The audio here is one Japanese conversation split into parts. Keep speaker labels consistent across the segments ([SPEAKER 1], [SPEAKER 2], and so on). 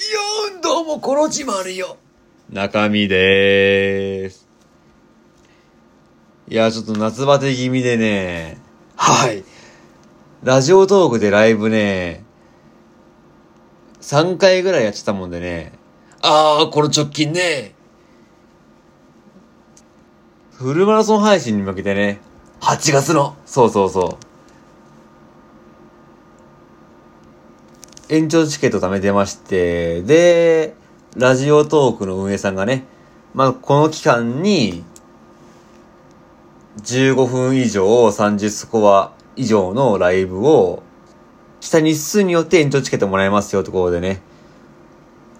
[SPEAKER 1] よん、どうも、コロチマルよ。
[SPEAKER 2] 中身でーす。いや、ちょっと夏バテ気味でね、
[SPEAKER 1] はい。
[SPEAKER 2] ラジオトークでライブね、3回ぐらいやってたもんでね、
[SPEAKER 1] あー、この直近ね。
[SPEAKER 2] フルマラソン配信に向けてね、
[SPEAKER 1] 8月の。
[SPEAKER 2] そうそうそう。延長チケット貯めてまして、で、ラジオトークの運営さんがね、まあ、この期間に、15分以上30スコア以上のライブを、した日数によって延長チケットもらえますよってことでね。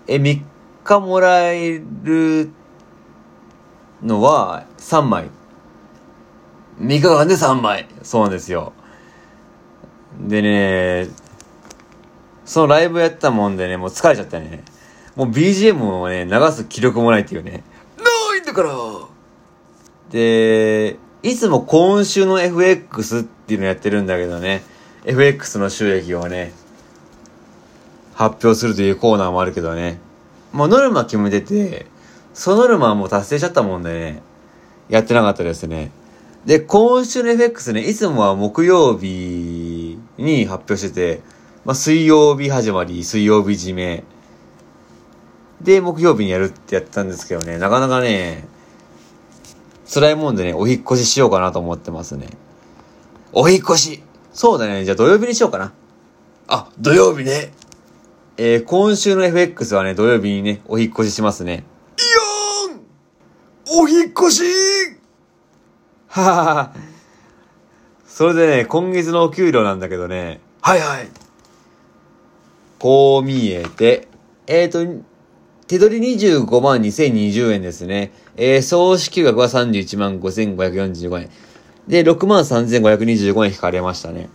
[SPEAKER 2] え、3日もらえるのは3枚。
[SPEAKER 1] 3日間で3枚。
[SPEAKER 2] そうなんですよ。でね、そのライブやったもんでね、もう疲れちゃったね。もう BGM をね、流す気力もないっていうね。
[SPEAKER 1] ないんだから。
[SPEAKER 2] で、いつも今週の FX っていうのやってるんだけどね、FX の収益をね、発表するというコーナーもあるけどね、もうノルマ決めてて、そのノルマはもう達成しちゃったもんでね、やってなかったですね。で、今週の FX ね、いつもは木曜日に発表してて、まあ、水曜日始まり、水曜日締め。で、木曜日にやるってやってたんですけどね、なかなかね、辛いもんでね、お引越ししようかなと思ってますね。
[SPEAKER 1] お引越し。
[SPEAKER 2] そうだね、じゃあ土曜日にしようかな。
[SPEAKER 1] あ、土曜日ね。
[SPEAKER 2] えー、今週の FX はね、土曜日にね、お引越ししますね。
[SPEAKER 1] イオンお引越し
[SPEAKER 2] ははは。それでね、今月のお給料なんだけどね、
[SPEAKER 1] はいはい。
[SPEAKER 2] こう見えて、えーと、手取り25万2020円ですね。えー、総支給額は31万5545円。で、6万3525円引かれましたね。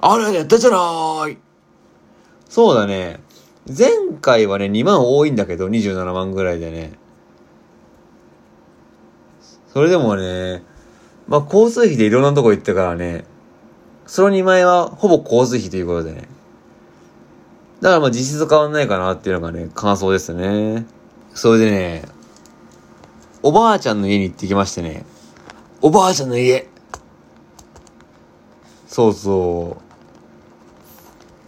[SPEAKER 1] あれ、やったじゃない。
[SPEAKER 2] そうだね。前回はね、2万多いんだけど、27万ぐらいでね。それでもね、まあ、交通費でいろんなとこ行ったからね、その2万円はほぼ交通費ということでね。だからまあ実質変わんないかなっていうのがね、感想ですね。それでね、おばあちゃんの家に行ってきましてね。
[SPEAKER 1] おばあちゃんの家。
[SPEAKER 2] そうそ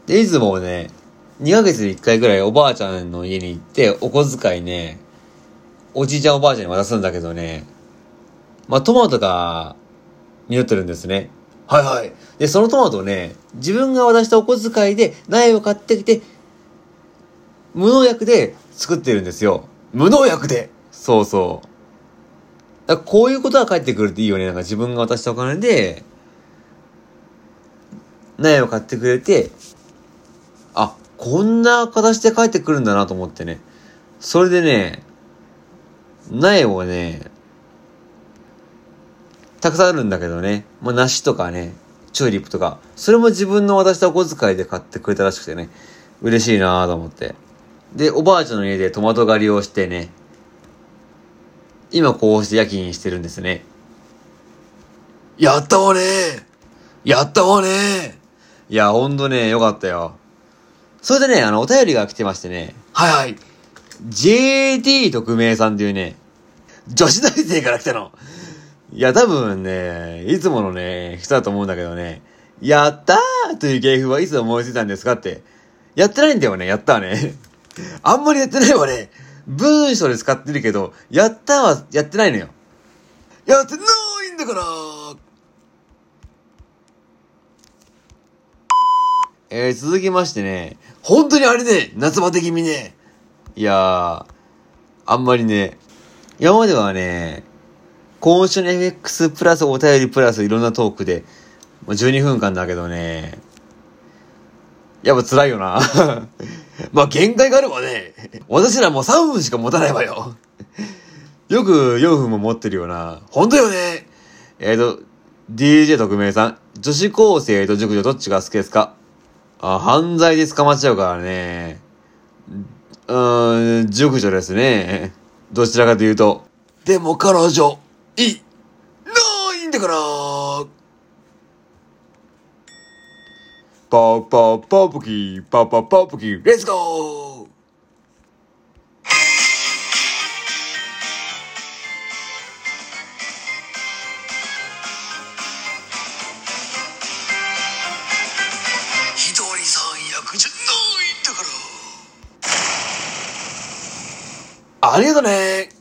[SPEAKER 2] う。で、いつもね、2ヶ月で1回ぐらいおばあちゃんの家に行って、お小遣いね、おじいちゃんおばあちゃんに渡すんだけどね、まあトマトが、匂ってるんですね。
[SPEAKER 1] はいはい。
[SPEAKER 2] で、そのトマトね、自分が渡したお小遣いで苗を買ってきて、無農薬で作ってるんですよ。
[SPEAKER 1] 無農薬で。
[SPEAKER 2] そうそう。だこういうことが返ってくるっていいよね。なんか自分が渡したお金で、苗を買ってくれて、あ、こんな形で返ってくるんだなと思ってね。それでね、苗をね、たくさんあるんだけどね。まあ、梨とかね、チューリップとか、それも自分の渡したお小遣いで買ってくれたらしくてね、嬉しいなぁと思って。で、おばあちゃんの家でトマト狩りをしてね、今こうして夜勤してるんですね。
[SPEAKER 1] やったわねやったわね
[SPEAKER 2] いや、ほんとね、よかったよ。それでね、あの、お便りが来てましてね、
[SPEAKER 1] はいはい。
[SPEAKER 2] JT 特命さんっていうね、
[SPEAKER 1] 女子大生から来たの。
[SPEAKER 2] いや、多分ね、いつものね、人だと思うんだけどね、やったーという芸風はいつ思いついたんですかって。やってないんだよね、やったーね。
[SPEAKER 1] あんまりやってないわね。
[SPEAKER 2] 文章で使ってるけど、やったーはやってないのよ。
[SPEAKER 1] やってないんだから。
[SPEAKER 2] えー、続きましてね、
[SPEAKER 1] 本当にあれね、夏バテ気味ね。
[SPEAKER 2] いやー、あんまりね、今まではね、今週の FX プラスお便りプラスいろんなトークで、もう12分間だけどね、やっぱ辛いよな。
[SPEAKER 1] まあ限界があるわね。私らもう3分しか持たないわよ。
[SPEAKER 2] よく4分も持ってるよな。
[SPEAKER 1] 本当よね。
[SPEAKER 2] えーと、DJ 特命さん、女子高生と熟女どっちが好きですか？あ、犯罪で捕まっちゃうからね。うーん、熟女ですね。どちらかというと。
[SPEAKER 1] でも彼女、いないんだから。
[SPEAKER 2] パパパプキー、パパパプキー、
[SPEAKER 1] レッツゴー。ひとりさん役じゃないんだから。ありがとね。